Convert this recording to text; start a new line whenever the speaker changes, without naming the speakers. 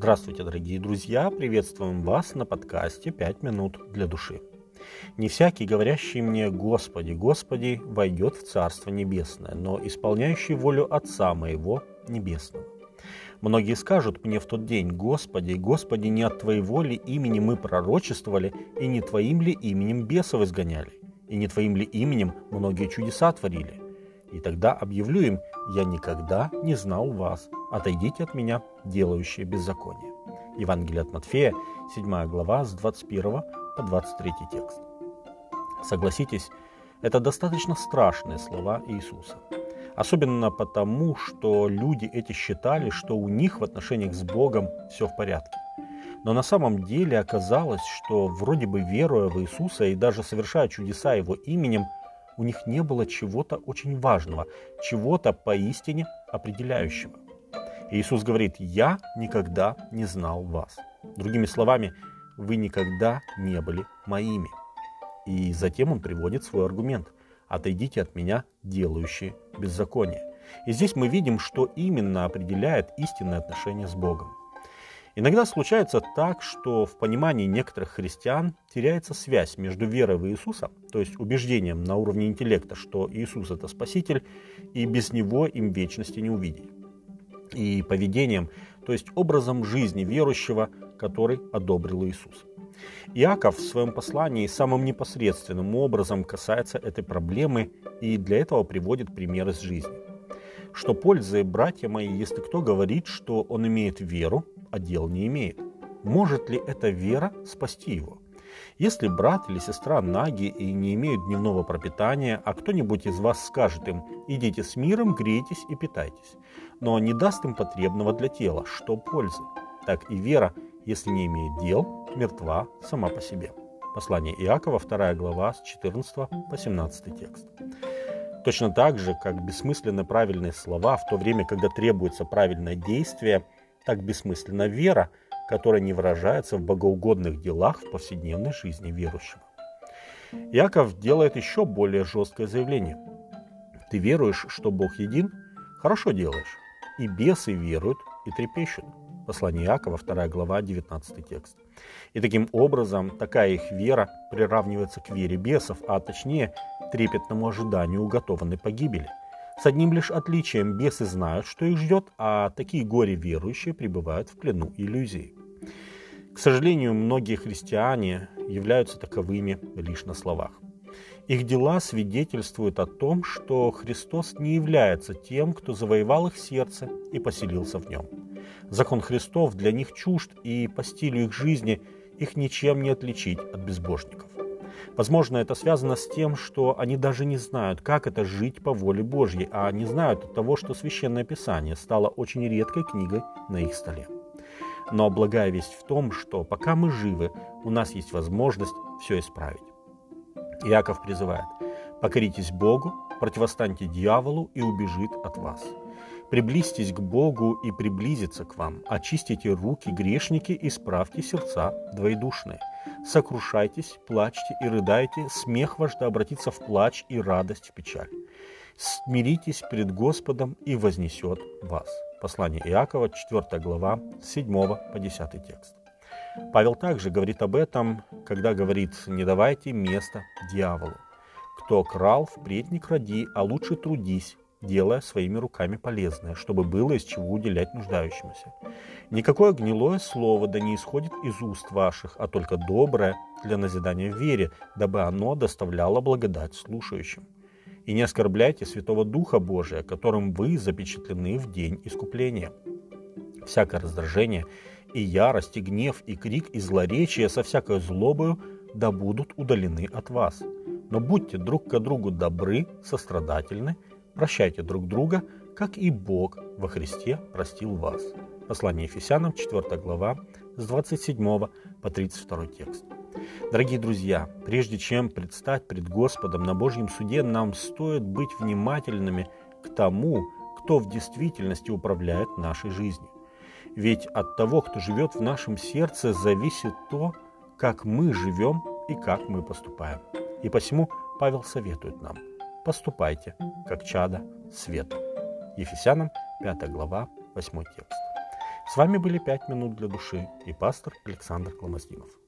Здравствуйте, дорогие друзья! Приветствуем вас на подкасте «Пять минут для души». Не всякий, говорящий мне «Господи, Господи» войдет в Царство Небесное, но исполняющий волю Отца моего Небесного. Многие скажут мне в тот день, Господи, Господи, не от Твоего ли имени мы пророчествовали, и не Твоим ли именем бесов изгоняли, и не Твоим ли именем многие чудеса творили? И тогда объявлю им, я никогда не знал вас, отойдите от меня, делающие беззаконие. Евангелие от Матфея, 7 глава, с 21 по 23 текст. Согласитесь, это достаточно страшные слова Иисуса. Особенно потому, что люди эти считали, что у них в отношениях с Богом все в порядке. Но на самом деле оказалось, что вроде бы веруя в Иисуса и даже совершая чудеса Его именем, у них не было чего-то очень важного, чего-то поистине определяющего. Иисус говорит, «Я никогда не знал вас». Другими словами, вы никогда не были моими. И затем он приводит свой аргумент. «Отойдите от меня, делающие беззаконие». И здесь мы видим, что именно определяет истинное отношение с Богом. Иногда случается так, что в понимании некоторых христиан теряется связь между верой в Иисуса, то есть убеждением на уровне интеллекта, что Иисус это Спаситель, и без Него им вечности не увидеть, и поведением, то есть образом жизни верующего, который одобрил Иисус. Иаков в своем послании самым непосредственным образом касается этой проблемы и для этого приводит пример из жизни. Что пользы, братья мои, если кто говорит, что он имеет веру, а дел не имеет? Может ли эта вера спасти его? Если брат или сестра наги и не имеют дневного пропитания, а кто-нибудь из вас скажет им «идите с миром, грейтесь и питайтесь», но не даст им потребного для тела, что пользы? Так и вера – если не имеет дел, мертва сама по себе. Послание Иакова, 2 глава, с 14 по 17 текст. Точно так же, как бессмысленны правильные слова в то время, когда требуется правильное действие, так бессмысленна вера, которая не выражается в богоугодных делах в повседневной жизни верующего. Иаков делает еще более жесткое заявление. Ты веруешь, что Бог един? Хорошо делаешь. И бесы веруют и трепещут. Послание Иакова, 2 глава, 19 текст. И таким образом, такая их вера приравнивается к вере бесов, а точнее, трепетному ожиданию уготованной погибели. С одним лишь отличием бесы знают, что их ждет, а такие горе верующие пребывают в плену иллюзий. К сожалению, многие христиане являются таковыми лишь на словах. Их дела свидетельствуют о том, что Христос не является тем, кто завоевал их сердце и поселился в нем. Закон Христов для них чужд, и по стилю их жизни их ничем не отличить от безбожников. Возможно, это связано с тем, что они даже не знают, как это жить по воле Божьей, а не знают от того, что Священное Писание стало очень редкой книгой на их столе. Но благая весть в том, что пока мы живы, у нас есть возможность все исправить. Иаков призывает, покоритесь Богу, противостаньте дьяволу и убежит от вас. Приблизьтесь к Богу и приблизится к вам. Очистите руки, грешники, и справьте сердца двоедушные. Сокрушайтесь, плачьте и рыдайте, смех ваш да обратится в плач и радость в печаль. Смиритесь пред Господом и вознесет вас. Послание Иакова, 4 глава, 7 по 10 текст. Павел также говорит об этом, когда говорит «не давайте места дьяволу». Кто крал, впредь не кради, а лучше трудись, делая своими руками полезное, чтобы было из чего уделять нуждающимся. Никакое гнилое слово да не исходит из уст ваших, а только доброе для назидания в вере, дабы оно доставляло благодать слушающим. И не оскорбляйте Святого Духа Божия, которым вы запечатлены в день искупления. Всякое раздражение и ярость, и гнев, и крик, и злоречие со всякой злобою да будут удалены от вас. Но будьте друг к другу добры, сострадательны, Прощайте друг друга, как и Бог во Христе простил вас. Послание Ефесянам, 4 глава, с 27 по 32 текст. Дорогие друзья, прежде чем предстать пред Господом на Божьем суде, нам стоит быть внимательными к тому, кто в действительности управляет нашей жизнью. Ведь от того, кто живет в нашем сердце, зависит то, как мы живем и как мы поступаем. И посему Павел советует нам – поступайте, как чада света. Ефесянам 5 глава 8 текст. С вами были «Пять минут для души» и пастор Александр Кломоздинов.